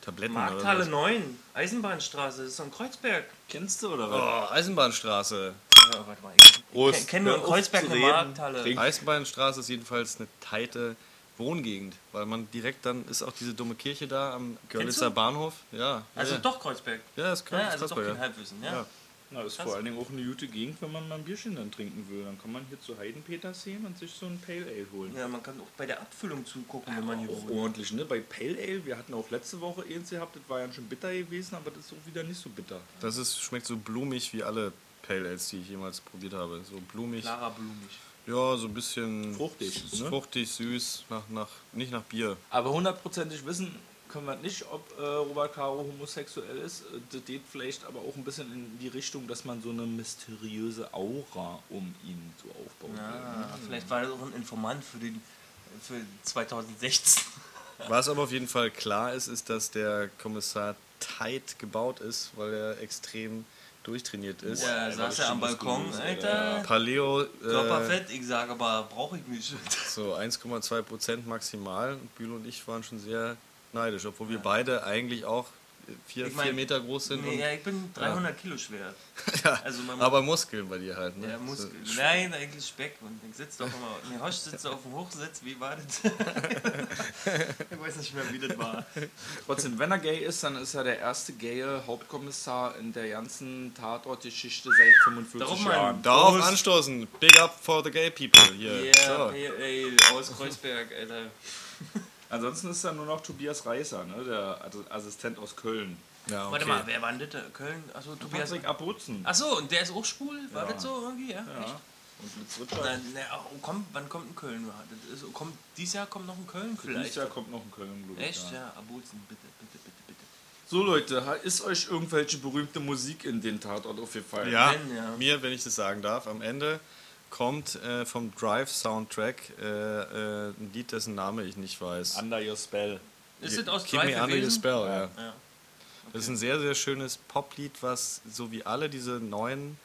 Tabletten Markthalle oder 9, Eisenbahnstraße, das ist so ein Kreuzberg. Kennst du oder was. Oh, Eisenbahnstraße. Ja, warte mal, ich Prost. kenn- kenn nur in Kreuzberg eine. Markthalle. Trink. Eisenbahnstraße ist jedenfalls eine teite Wohngegend, weil man direkt dann ist auch diese dumme Kirche da am Görlitzer? Bahnhof. Ja. Also ja. doch Kreuzberg. Ja, das kann Ja, das also kann doch kein ja. Halbwissen, ja. Ja. Na, ist Krass. vor allen Dingen auch eine gute Gegend, wenn man mal ein Bierchen dann trinken will. Dann kann man hier zu Heidenpeters gehen und sich so ein Pale Ale holen. Ja, man kann auch bei der Abfüllung zugucken, wenn man hier Auch wohnt. ordentlich, ne? Bei Pale Ale, wir hatten auch letzte Woche eins gehabt, das war ja schon bitter gewesen, aber das ist auch wieder nicht so bitter. Das ist, schmeckt so blumig wie alle Pale Ales, die ich jemals probiert habe. So blumig. Clara blumig. Ja, so ein bisschen Fruchtig, ne? fruchtig, süß, nach, nach, nicht nach Bier. Aber hundertprozentig wissen können wir nicht, ob äh, Robert Caro homosexuell ist. Äh, Das geht vielleicht aber auch ein bisschen in die Richtung, dass man so eine mysteriöse Aura um ihn so aufbaut. Ja, vielleicht war er auch ein Informant für, den, für 2016. Was aber auf jeden Fall klar ist, ist, dass der Kommissar tight gebaut ist, weil er extrem durchtrainiert ist. Ja, Alter, saß er am Balkon, muskulös, Alter. Paleo äh, Körperfett, ich sage aber, brauche ich nicht. so 1,2 Prozent maximal. Und Bülow und ich waren schon sehr neidisch, obwohl wir beide eigentlich auch vier, Ich mein, vier Meter groß sind. Nee, und, ja, ich bin 300 Kilo schwer. [LAUGHS] ja, also man- aber Muskeln bei dir halt. Ne? Ja, Muskel. So, Nein, eigentlich Speck. Und ich sitze doch immer. Nee, Hosch sitzt auf dem Hochsitz. Wie war das? [LAUGHS] ich weiß nicht mehr, wie das war. Trotzdem, wenn er gay ist, dann ist er der erste gaye Hauptkommissar in der ganzen Tatortgeschichte seit 45 Darum. Jahren. Darauf Prost. anstoßen. Big up for the gay people hier. Yeah, so. ey, ey, aus Kreuzberg, Alter. Ansonsten ist da nur noch Tobias Reißer, ne? der Assistent aus Köln. Ja, okay. Warte mal, wer war denn das? Köln? Achso, Tobias. Patrick Abruzzen. Achso, und der ist auch schwul? War Ja. das so irgendwie? Ja. Ja. Echt? Und. Dann, na, oh, komm, wann kommt ein Köln? Das ist, kommt, dieses Jahr kommt noch ein Köln vielleicht. Dieses Jahr kommt noch ein Köln, glaube ich. Echt? Ja. Ja, Abuzen, bitte, bitte, bitte, bitte. So Leute, ist euch irgendwelche berühmte Musik in den Tatort aufgefallen? Ja, ja. mir, wenn ich das sagen darf, am Ende kommt äh, vom Drive-Soundtrack äh, äh, ein Lied, dessen Name ich nicht weiß. Under Your Spell. Ist das aus Keep Me Drive Under Your? Spell, ja. Ja. Das ist ein sehr, sehr schönes Poplied, was so wie alle diese neuen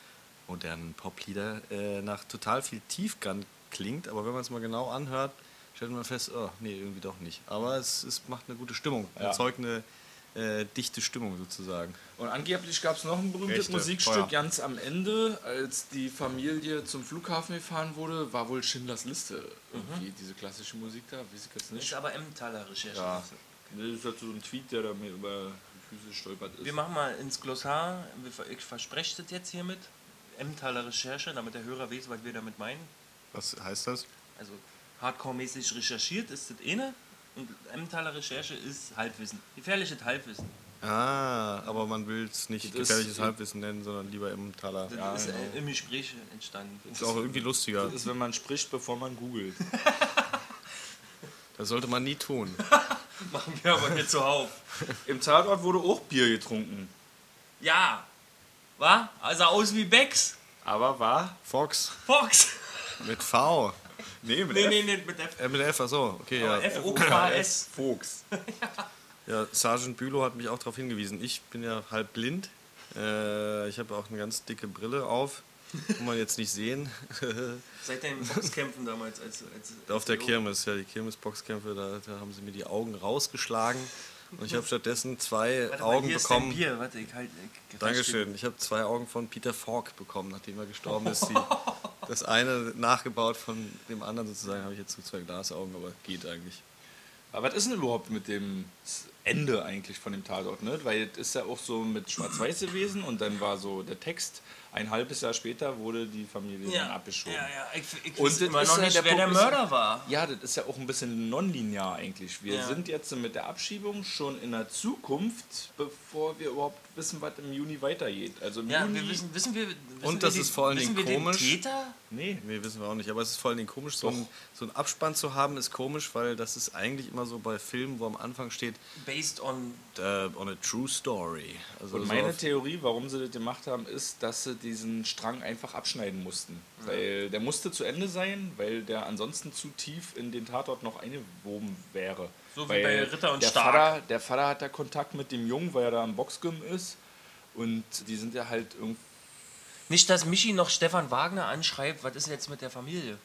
modernen Poplieder äh, nach total viel Tiefgang klingt, aber wenn man es mal genau anhört, stellt man fest, oh, nee, irgendwie doch nicht. Aber es, es macht eine gute Stimmung, Ja. erzeugt eine äh, dichte Stimmung sozusagen. Und angeblich gab es noch ein berühmtes Echte Musikstück Feuer. ganz am Ende, als die Familie zum Flughafen gefahren wurde, war wohl Schindlers Liste. Irgendwie diese klassische Musik da, weiß ich jetzt Ist nicht. aber Emmentaler Recherche. Ja. Das ist halt so ein Tweet, der da mir über die Füße gestolpert ist. Wir machen mal ins Glossar, ich verspreche das jetzt hiermit, Emmentaler Recherche, damit der Hörer weiß, was wir damit meinen. Was heißt das? Also hardcore-mäßig recherchiert ist das eine Emmentaler Recherche ist Halbwissen. Gefährliches Halbwissen. Ah, aber man will es nicht Das gefährliches Halbwissen nennen, sondern lieber im Taler. Das Ja, ist genau. im Gespräch entstanden. Ist auch irgendwie lustiger. das ist, wenn man spricht, bevor man googelt. [LAUGHS] Das sollte man nie tun. [LAUGHS] machen wir aber hier zuhauf. Im Tatort wurde auch Bier getrunken. Ja, war? Also aus wie Becks. Aber war? Fox Fox. mit V. Nee, mit Nee, F. nee, nee, mit F. Äh, mit F, achso, okay, ja. F-O-K-S. Fuchs. [LAUGHS] Ja, Sergeant Bülow hat mich auch darauf hingewiesen. Ich bin ja halb blind. Äh, ich habe auch eine ganz dicke Brille auf. Kann man jetzt nicht sehen. [LAUGHS] Seit deinen Boxkämpfen damals als, als auf der Kirmes, ja, die Kirmesboxkämpfe, da, da haben sie mir die Augen rausgeschlagen. Und ich habe stattdessen zwei Warte Augen bekommen. Ist Bier. Warte, ich halt. Ich Dankeschön. Ich habe zwei Augen von Peter Falk bekommen, nachdem er gestorben ist. [LAUGHS] Die, das eine nachgebaut von dem anderen sozusagen habe ich jetzt so zwei Glasaugen, aber geht eigentlich. Aber was ist denn überhaupt mit dem Ende eigentlich von dem Tatort, ne? Weil es ist ja auch so mit Schwarz-Weiß gewesen und dann war so der Text, ein halbes Jahr später wurde die Familie dann Ja, abgeschoben. ja, ja. Ich, ich Und immer ist noch ja nicht, der wer der Punkt ist- Mörder war. Ja, das ist ja auch ein bisschen nonlinear eigentlich. Wir Ja. sind jetzt mit der Abschiebung schon in der Zukunft, bevor wir überhaupt wissen, was im Juni weitergeht. Also im Ja, Juni, wir wissen, wissen wir. Wissen Und wir das die- ist vor allen Dingen wir den komisch. Täter? Nee. Nee, wissen wir auch nicht. Aber es ist vor allen Dingen komisch, so ein, so einen Abspann zu haben, ist komisch, weil das ist eigentlich immer so bei Filmen, wo am Anfang steht, Based on. äh, on a true story. Also Und so meine auf- Theorie, warum sie das gemacht haben, ist, dass sie diesen Strang einfach abschneiden mussten. Weil der musste zu Ende sein, weil der ansonsten zu tief in den Tatort noch eingewoben wäre. So wie weil bei Ritter und der Stark. Vater, der Vater hat da Kontakt mit dem Jungen, weil er da am Boxgym ist. Und die sind ja halt irgendwie. Nicht, dass Michi noch Stefan Wagner anschreibt, was ist jetzt mit der Familie?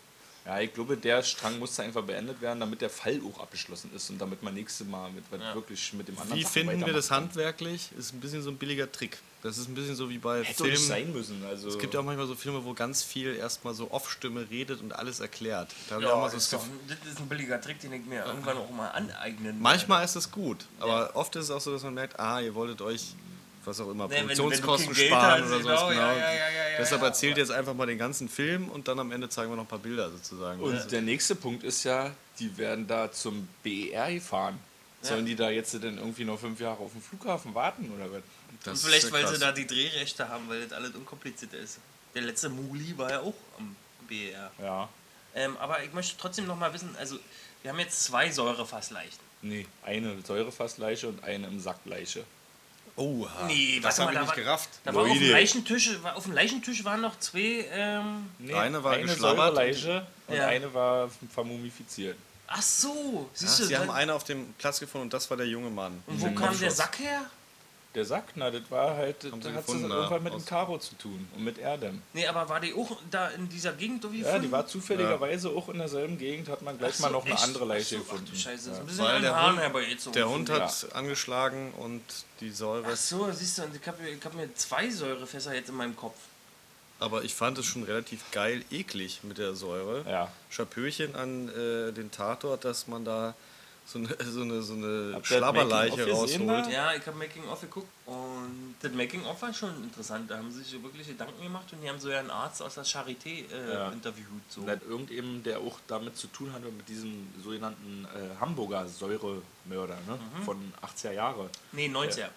Ja, ich glaube, der Strang musste einfach beendet werden, damit der Fall auch abgeschlossen ist und damit man nächstes Mal mit, was Ja. wirklich mit dem anderen Wie Sachen finden wir das handwerklich? Ist ein bisschen so ein billiger Trick. Das ist ein bisschen so wie bei Hätte doch nicht Filmen. sein müssen. Also Es gibt ja auch manchmal so Filme, wo ganz viel erstmal so Off-Stimme redet und alles erklärt. Da Ja, mal so ist das doch, Gefühl, das ist ein billiger Trick, den ich mir irgendwann auch mal aneignen manchmal ist es gut, aber oft ist es auch so, dass man merkt, ah, ihr wolltet euch was auch immer, Nee, wenn- Produktionskosten wenn Geld sparen hast, oder sowas. genau, Genau. ja, ja, ja, Deshalb ja. erzählt jetzt einfach mal den ganzen Film und dann am Ende zeigen wir noch ein paar Bilder sozusagen. Und der nächste Punkt ist ja, die werden da zum BER gefahren. Sollen die da jetzt denn irgendwie noch fünf Jahre auf dem Flughafen warten oder was? Das Und vielleicht, weil sie da die Drehrechte haben, weil das alles unkompliziert ist. Der letzte Muli war ja auch am BR. Ja. Ähm, aber ich möchte trotzdem noch mal wissen, also wir haben jetzt zwei Säurefassleichen. Nee, eine Säurefassleiche und eine im Sackleiche. Oha. Nee, das warte habe mal, ich da nicht war- gerafft. Da war auf dem. Leichentisch, auf dem Leichentisch waren noch zwei, ähm, Nee, Eine war eine geschlabbert Säureleiche und Ja. eine war vermumifiziert. ach so, siehst du, sie haben eine auf dem Platz gefunden und das war der junge Mann. und wo kam der Sack her? Der Sack, na, das war halt, das hat gefunden, das irgendwann mit dem Karo zu tun und mit Erdem. Nee, aber war die auch da in dieser Gegend irgendwie Ja, die war zufälligerweise auch in derselben Gegend, hat man gleich so, mal noch eine echt? andere Leiche so, gefunden. Ach du Scheiße, Ja. ein bisschen Weil an der den Haaren Hund- herbeigezogen. Der Hund hat angeschlagen und die Säure. Ach so, siehst du, ich habe hab mir zwei Säurefässer jetzt in meinem Kopf. Aber ich fand es schon relativ geil eklig mit der Säure. Ja. Chapeauchen an äh, den Tatort, dass man da [LAUGHS] so eine, so eine, so eine Schlabberleiche rausholt. Ja, ich habe Making of geguckt und das Making of war schon interessant. Da haben sie sich so wirklich Gedanken gemacht und die haben so ja einen Arzt aus der Charité äh, Ja. interviewt. So. Irgendjemand, der auch damit zu tun hatte, mit diesem sogenannten äh, Hamburger Säuremörder ne? Mhm. von 80er Jahre, Nee, 90er.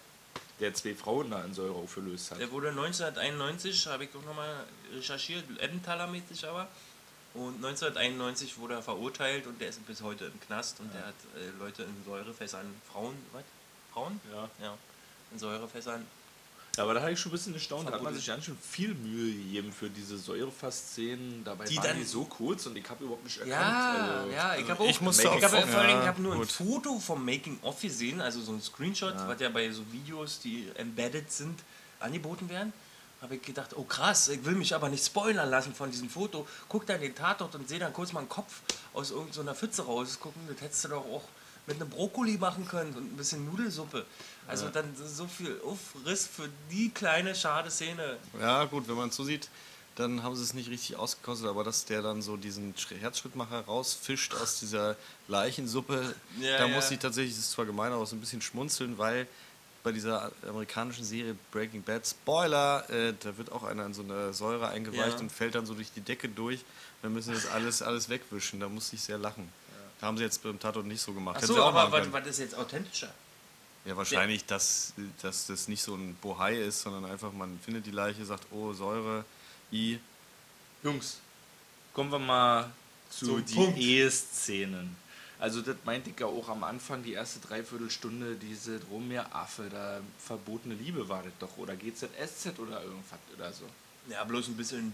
der zwei Frauen da in Säure aufgelöst hat. Der wurde 1991, habe ich auch nochmal recherchiert, Emmentaler-mäßig aber. Und 1991 wurde er verurteilt und der ist bis heute im Knast und der hat äh, Leute in Säurefässern, Frauen, was? Frauen? Ja. Ja. In Säurefässern. Ja, aber da habe ich schon ein bisschen erstaunt. Da hat man sich ganz schön viel Mühe gegeben für diese Säurefass-Szenen. Dabei Die waren dann- die so kurz und ich habe überhaupt nicht erkannt. Ja, also, ja, ich habe auch. ich musste ich auch- habe vor allem ja, ich hab nur gut. ein Foto vom Making of gesehen, also so ein Screenshot, was ja bei so Videos, die embedded sind, angeboten werden. Habe ich gedacht, oh krass, ich will mich aber nicht spoilern lassen von diesem Foto. Guck dann den Tatort und sehe dann kurz mal einen Kopf aus irgendeiner Pfütze rausgucken. Das hättest du doch auch mit einem Brokkoli machen können und ein bisschen Nudelsuppe. Also dann so viel Aufriss für die kleine schade Szene. Ja, gut, wenn man es so sieht, dann haben sie es nicht richtig ausgekostet, aber dass der dann so diesen Sch- Herzschrittmacher rausfischt aus dieser Leichensuppe, Ja, da ja. muss ich tatsächlich, das ist zwar gemein, aber so ein bisschen schmunzeln, weil bei dieser amerikanischen Serie Breaking Bad, Spoiler, äh, da wird auch einer in so eine Säure eingeweicht Ja. und fällt dann so durch die Decke durch. Dann müssen sie das alles, alles wegwischen. Da musste ich sehr lachen. Da haben sie jetzt beim Tatort nicht so gemacht. Sie auch aber was, was ist jetzt authentischer? Ja, wahrscheinlich, dass, dass das nicht so ein Bohai ist, sondern einfach, man findet die Leiche, sagt, oh, Säure, I. Jungs, kommen wir mal zu die Punkt. Also das meinte ich ja auch am Anfang, die erste Dreiviertelstunde, diese Drommeeraffe, da verbotene Liebe war das doch. Oder GZSZ oder irgendwas oder so. Ja, bloß ein bisschen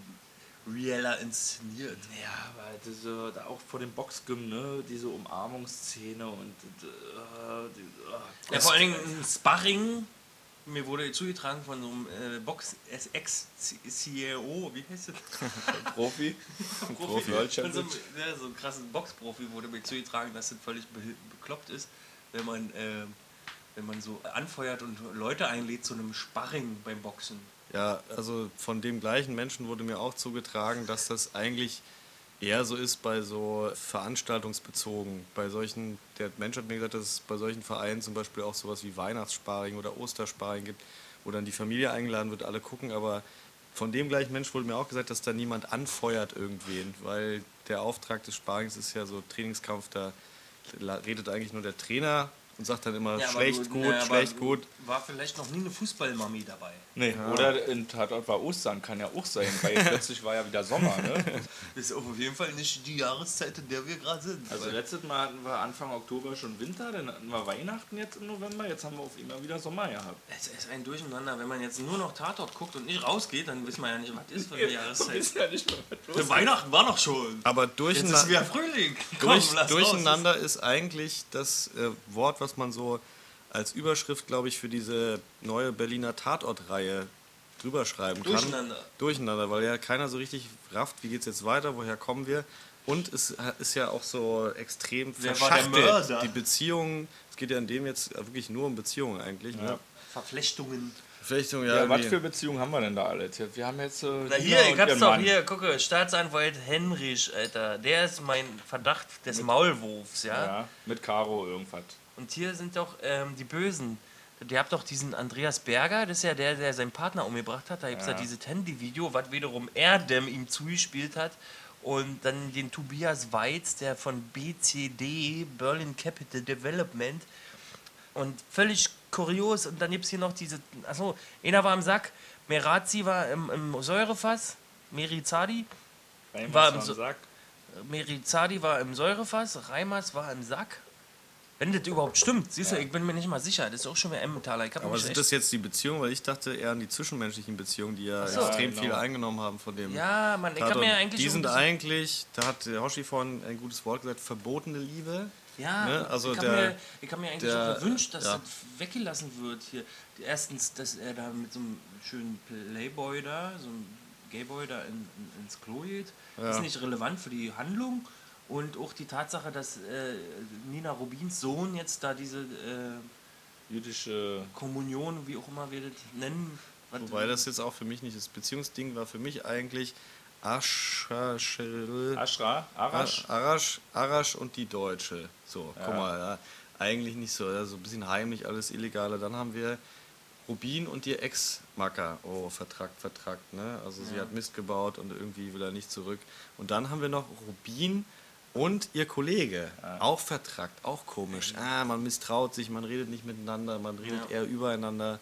realer inszeniert. Ja, aber diese, da auch vor dem Boxgym, ne, diese Umarmungsszene und äh, die, äh, Ja, vor allen Dingen ein Sparring. Mir wurde zugetragen von so einem äh, Box-Ex-CEO, wie heißt das? [LAUGHS] Profi. Profi. Deutscher Von so, einem, ja, so einem krassen Boxprofi wurde mir zugetragen, dass das völlig be bekloppt ist, wenn man, äh, wenn man so anfeuert und Leute einlädt zu einem Sparring beim Boxen. Ja, also von dem gleichen Menschen wurde mir auch zugetragen, dass das eigentlich eher so ist bei so veranstaltungsbezogen. Bei solchen, der Mensch hat mir gesagt, dass es bei solchen Vereinen zum Beispiel auch sowas wie Weihnachtssparring oder Ostersparring gibt, wo dann die Familie eingeladen wird, alle gucken, aber von dem gleichen Mensch wurde mir auch gesagt, dass da niemand anfeuert irgendwen, weil der Auftrag des Sparrings ist ja so Trainingskampf, da redet eigentlich nur der Trainer und sagt dann immer Ja, schlecht, du- gut, ja, aber schlecht, gut. War vielleicht noch nie eine Fußballmami dabei. Nee, oder in Tatort war Ostern, kann ja auch sein, weil [LAUGHS] plötzlich war ja wieder Sommer, ne? [LAUGHS] Ist auf jeden Fall nicht die Jahreszeit, in der wir gerade sind. Also letztes Mal hatten wir Anfang Oktober schon Winter, dann hatten wir Weihnachten jetzt im November, jetzt haben wir auf immer wieder Sommer gehabt. Es ist ein Durcheinander. Wenn man jetzt nur noch Tatort guckt und nicht rausgeht, dann wissen wir ja nicht, was ist für eine [LAUGHS] Jahreszeit. ja nicht mehr was Weihnachten war doch schon. Aber Jetzt ist durcheinander. wieder Frühling. Komm, Durch, lass durcheinander ist eigentlich das äh, Wort, was man so als Überschrift, glaube ich, für diese neue Berliner Tatortreihe drüber schreiben kann. Durcheinander. Durcheinander, weil ja keiner so richtig rafft, wie geht's jetzt weiter, woher kommen wir. Und es ist ja auch so extrem Wer verschachtelt. Die Beziehungen, es geht ja in dem jetzt wirklich nur um Beziehungen eigentlich. Ne? Verflechtungen. Verflechtung, Ja, ja, was für Beziehungen haben wir denn da alle? Wir haben jetzt. Äh, Na hier, ich hab's doch Mann. hier. Gucke, Staatsanwalt Henrich, Alter. Der ist mein Verdacht des Maulwurfs, ja? Ja, mit Caro irgendwas. Und hier sind doch ähm, die Bösen. Ihr habt doch diesen Andreas Berger, das ist ja der, der seinen Partner umgebracht hat. Da gibt es ja. Ja. dieses Handy-Video, was wiederum Erdem ihm zugespielt hat. Und dann den Tobias Weiz, der von BCD, Berlin Capital Development. Und völlig kurios. Und dann gibt es hier noch diese. Achso, einer war im Sack, Merazi war im, im Säurefass, Merizadi. War im am So- Sack. Merizadi war im Säurefass, Reimers war im Sack. Wenn das überhaupt stimmt, siehst du, ich bin mir nicht mal sicher. Das ist auch schon wieder Emmentaler. Aber sind das jetzt die Beziehungen? Weil ich dachte eher an die zwischenmenschlichen Beziehungen, die ja so. extrem Ja, viel genau. eingenommen haben von dem. Ja, Mann, ich kann mir eigentlich die schon sind eigentlich, da hat der Hoshi vorhin ein gutes Wort gesagt, verbotene Liebe. Ja, Ne, also ich habe der- mir, ich hab mir eigentlich der- auch gewünscht, dass ja. das weggelassen wird hier. Erstens, dass er da mit so einem schönen Playboy da, so einem Gayboy da in, in, ins Klo geht, Ja. ist nicht relevant für die Handlung. Und auch die Tatsache, dass äh, Nina Rubins Sohn jetzt da diese äh, Jüdische. Kommunion, wie auch immer wir das nennen. Wobei das jetzt auch für mich nicht das Beziehungsding war. Für mich eigentlich Aschach, Ashra, Arash. Arash, Arash und die Deutsche. So, guck mal, ja, eigentlich nicht so, ja, so ein bisschen heimlich, alles illegale. Dann haben wir Rubin und ihr Ex-Macker. Oh, vertragt, vertragt, ne? Also sie hat Mist gebaut und irgendwie will er nicht zurück. Und dann haben wir noch Rubin und ihr Kollege. Auch vertragt, auch komisch. Ah, man misstraut sich, man redet nicht miteinander, man redet Ja. eher übereinander.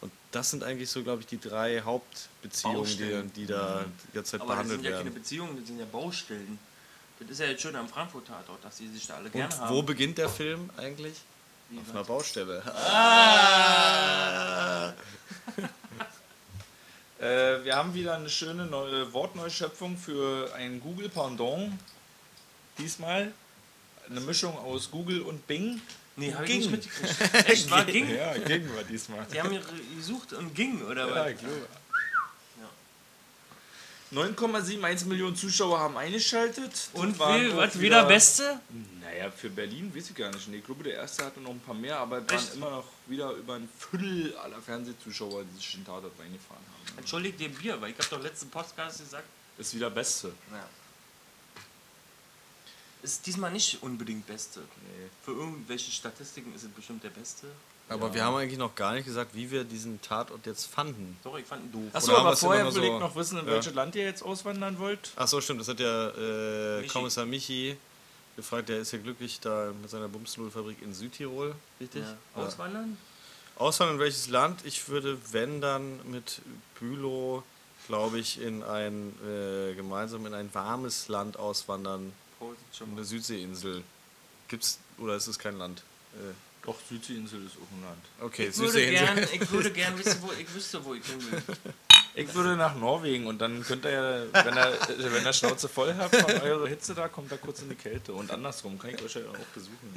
Und das sind eigentlich so, glaube ich, die drei Hauptbeziehungen, die, die da die ganze Zeit Aber das behandelt sind ja keine werden. Beziehungen, das sind ja Baustellen. Das ist ja jetzt schön am Frankfurt-Tatort, dass die sich da alle gerne Und haben. wo beginnt der Film eigentlich? Wie, Auf einer Baustelle. [LAUGHS] Äh, wir haben wieder eine schöne neue Wortneuschöpfung für ein Google Pendant. Diesmal eine Mischung aus Google und Bing. Nee, hab ich nicht mitgekriegt. [LAUGHS] Echt, war ging? Ja, ging wir diesmal. Die haben gesucht und ging, oder Ja, was? ich glaube. 9,71 Millionen Zuschauer haben eingeschaltet. Das Und wie, was, wieder Beste? Naja, für Berlin weiß ich gar nicht. Ich glaube, der erste hatte noch ein paar mehr, aber es waren Echt? immer noch wieder über ein Viertel aller Fernsehzuschauer, die sich den Tatort reingefahren haben. Entschuldigt dir Bier, weil ich habe doch letzten Podcast gesagt. Ist wieder Beste. Ja. Ist diesmal nicht unbedingt Beste. Nee. Für irgendwelche Statistiken ist es bestimmt der Beste. Aber wir haben eigentlich noch gar nicht gesagt, wie wir diesen Tatort jetzt fanden. Doch, ich fand ihn doof. Achso, aber vorher will so- ich noch wissen, in Ja. welches Land ihr jetzt auswandern wollt. Ach so, stimmt, das hat ja äh, Michi. Kommissar Michi gefragt. Der ist ja glücklich da mit seiner Bumsnudelfabrik in Südtirol, richtig? Ja. Auswandern? Auswandern in welches Land? Ich würde, wenn dann mit Bülow, glaube ich, in ein äh, gemeinsam in ein warmes Land auswandern. Schon Eine. Südseeinsel. Gibt's oder ist es kein Land? Äh, Doch, Südseeinsel ist auch ein Land. okay, Ich würde gern, [LAUGHS] ich würde gern wissen, wo ich wüsste, wo ich hin will. Ich würde nach Norwegen und dann könnt ihr ja, wenn ihr, wenn ihr Schnauze voll habt von eurer Hitze da, kommt da kurz in die Kälte. Und andersrum kann ich euch ja auch besuchen.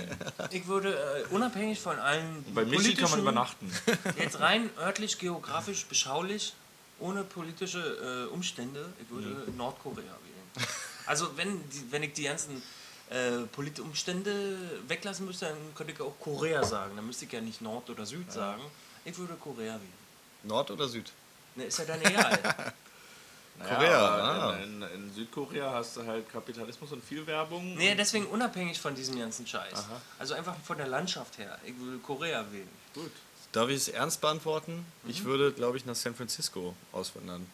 Ich würde äh, unabhängig von allen Bei Michi kann man politischen- übernachten. Jetzt rein örtlich, geografisch, beschaulich, ohne politische äh, Umstände, ich würde Nordkorea wählen. Also wenn, die, wenn ich die ganzen äh, Politumstände weglassen müsste, dann könnte ich auch Korea sagen. Dann müsste ich ja nicht Nord oder Süd sagen. Ich würde Korea wählen. Nord oder Süd? Ne, ist ja dann egal. [LAUGHS] Naja, Korea, in, in, in Südkorea hast du halt Kapitalismus und viel Werbung. nee, deswegen unabhängig von diesem ganzen Scheiß. Also einfach von der Landschaft her. Ich würde Korea wählen. Gut. Darf ich es ernst beantworten? Ich würde, glaube ich, nach San Francisco auswandern.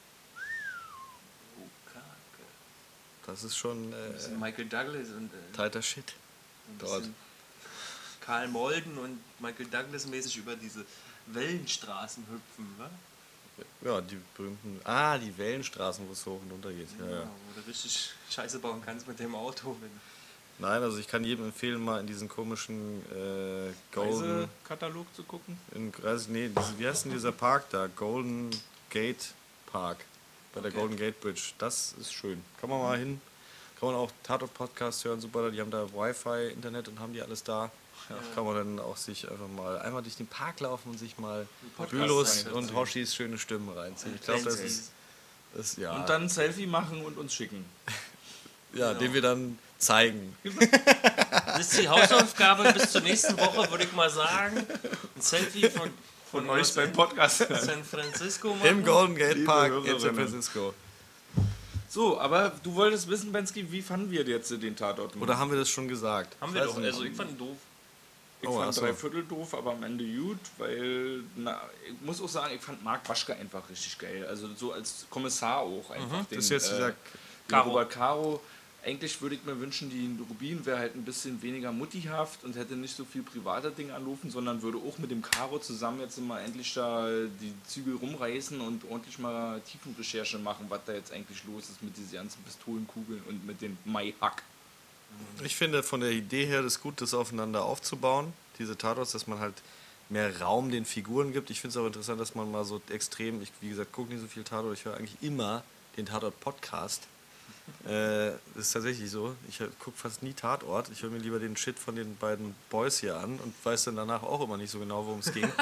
Oh, Kacke. Das ist schon äh, Michael Douglas und äh, tighter Shit. dort. Karl Molden und Michael Douglas mäßig über diese Wellenstraßen hüpfen, wa? Ja, die berühmten. Ah, die Wellenstraßen, wo es hoch und runter geht. Ja, ja. Wo du richtig Scheiße bauen kannst mit dem Auto. Wenn Nein, also ich kann jedem empfehlen, mal in diesen komischen äh, Golden. Reisekatalog zu gucken. In, Reise- nee, wie heißt denn dieser Park da? Golden Gate Park. Bei der. Golden Gate Bridge. Das ist schön. Kann man mal hin. Kann man auch Tatort-Podcast hören, super. Die haben da Wi-Fi, Internet und haben die alles da. Kann man dann auch sich einfach mal einmal durch den Park laufen und sich mal Bülos und Hoshis schöne Stimmen reinziehen. Ich glaube, das ist, das, ja, Und dann ein Selfie machen und uns schicken. [LAUGHS] ja, den wir dann zeigen. [LAUGHS] Das ist die Hausaufgabe bis zur nächsten Woche, würde ich mal sagen. Ein Selfie von, Von euch beim Podcast. San Francisco machen. Im Golden Gate Liebe Park in San. Francisco. So, aber du wolltest wissen, Bensky, wie fanden wir jetzt den Tatort? Oder haben wir das schon gesagt? Haben wir doch. nicht. Also ich fand ihn doof. Ich Oh, fand so. drei Viertel doof, aber am Ende gut, weil, na, ich muss auch sagen, ich fand Marc Waschke einfach richtig geil. Also so als Kommissar auch einfach. den, Mhm. das ist jetzt äh, dieser den Robert Caro, eigentlich würde ich mir wünschen, die Rubin wäre halt ein bisschen weniger muttihaft und hätte nicht so viel private Dinge anrufen, sondern würde auch mit dem Caro zusammen jetzt mal endlich da die Zügel rumreißen und ordentlich mal Tiefenrecherche machen, was da jetzt eigentlich los ist mit diesen ganzen Pistolenkugeln und mit dem Mai-Hack. Ich finde von der Idee her ist gut, das aufeinander aufzubauen, diese Tatorts, dass man halt mehr Raum den Figuren gibt. Ich finde es auch interessant, dass man mal so extrem, ich wie gesagt, gucke nicht so viel Tatort, ich höre eigentlich immer den Tatort-Podcast. Äh, das ist tatsächlich so. Ich gucke fast nie Tatort. Ich höre mir lieber den Shit von den beiden Boys hier an und weiß dann danach auch immer nicht so genau, worum es ging. [LAUGHS]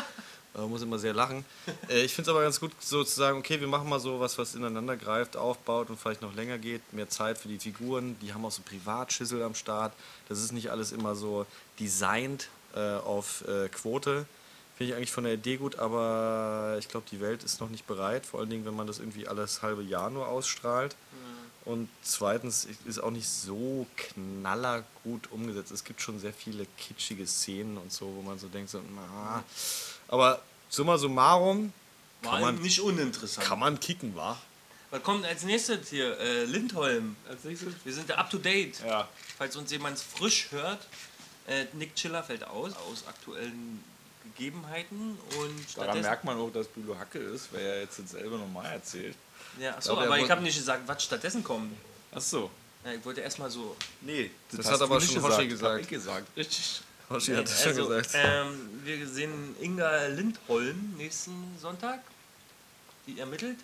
Man muss immer sehr lachen. Äh, ich finde es aber ganz gut, so zu sagen, okay, wir machen mal so was, was ineinander greift, aufbaut und vielleicht noch länger geht. Mehr Zeit für die Figuren. Die haben auch so Privatschüssel am Start. Das ist nicht alles immer so designt äh, auf äh, Quote. Finde ich eigentlich von der Idee gut, aber ich glaube, die Welt ist noch nicht bereit. Vor allen Dingen, wenn man das irgendwie alles halbe Jahr nur ausstrahlt. Und zweitens ist auch nicht so knallergut umgesetzt. Es gibt schon sehr viele kitschige Szenen und so, wo man so denkt, so, na. Aber summa summarum War kann man, nicht uninteressant. kann man kicken, wa? Was kommt als nächstes hier? Äh, Lindholm. Als nächstes? Wir sind up to date. Ja. Falls uns jemand frisch hört, äh, Nick Chiller fällt aus, aus aktuellen Gegebenheiten. Und Daran merkt man auch, dass Bülow Hacke ist, weil er jetzt dasselbe nochmal erzählt. Ja, achso, Aber er aber ich habe nicht gesagt, was stattdessen kommt. Achso. Ja, ich wollte erstmal so. Nee, Das hast hat aber schon Hoshi das hab gesagt. Gesagt. Richtig. Hoshi hat es schon Also, gesagt. Ähm, wir sehen Inga Lindholm nächsten Sonntag, die ermittelt.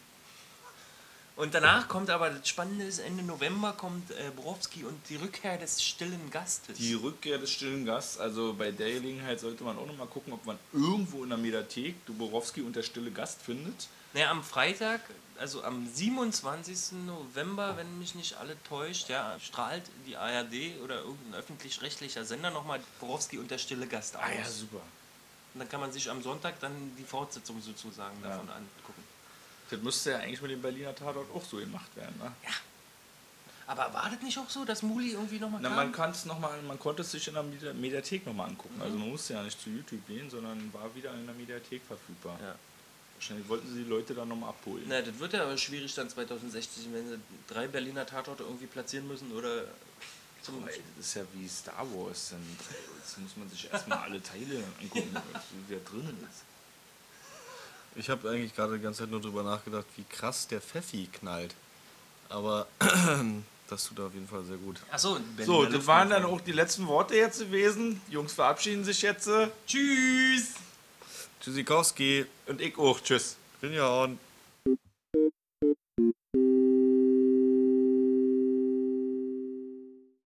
Und danach kommt aber das Spannende ist, Ende November kommt äh, Borowski und die Rückkehr des stillen Gastes. Die Rückkehr des stillen Gasts, also bei der Gelegenheit sollte man auch nochmal gucken, ob man irgendwo in der Mediathek Duborowski und der stille Gast findet. Naja, am Freitag, also am 27. November, wenn mich nicht alle täuscht, ja, strahlt die ARD oder irgendein öffentlich-rechtlicher Sender nochmal Borowski und der stille Gast aus. Ah super. Und dann kann man sich am Sonntag dann die Fortsetzung sozusagen Ja. davon angucken. Das müsste ja eigentlich mit dem Berliner Tatort auch so gemacht werden. Ne? Aber war das nicht auch so, dass Muli irgendwie nochmal Na, kam? man, kann's noch mal, man konnte es sich in der Medi- Mediathek nochmal angucken. Also man musste ja nicht zu YouTube gehen, sondern war wieder in der Mediathek verfügbar. Ja. Wahrscheinlich wollten sie die Leute dann nochmal abholen. Na, das wird ja aber schwierig dann 2060, wenn sie drei Berliner Tatorte irgendwie platzieren müssen oder zum Boah, das ist ja wie Star Wars. Dann, jetzt muss man sich erstmal alle Teile angucken, [LAUGHS] wie der drin ist. Ich habe eigentlich gerade die ganze Zeit nur darüber nachgedacht, wie krass der Pfeffi knallt. Aber [CLEARS THROAT] das tut auf jeden Fall sehr gut. Achso, so, das waren dann auch die letzten Worte jetzt gewesen. Die Jungs verabschieden sich jetzt. Tschüss! Tschüssikowski. Und ich auch. Tschüss. Bin ja auch.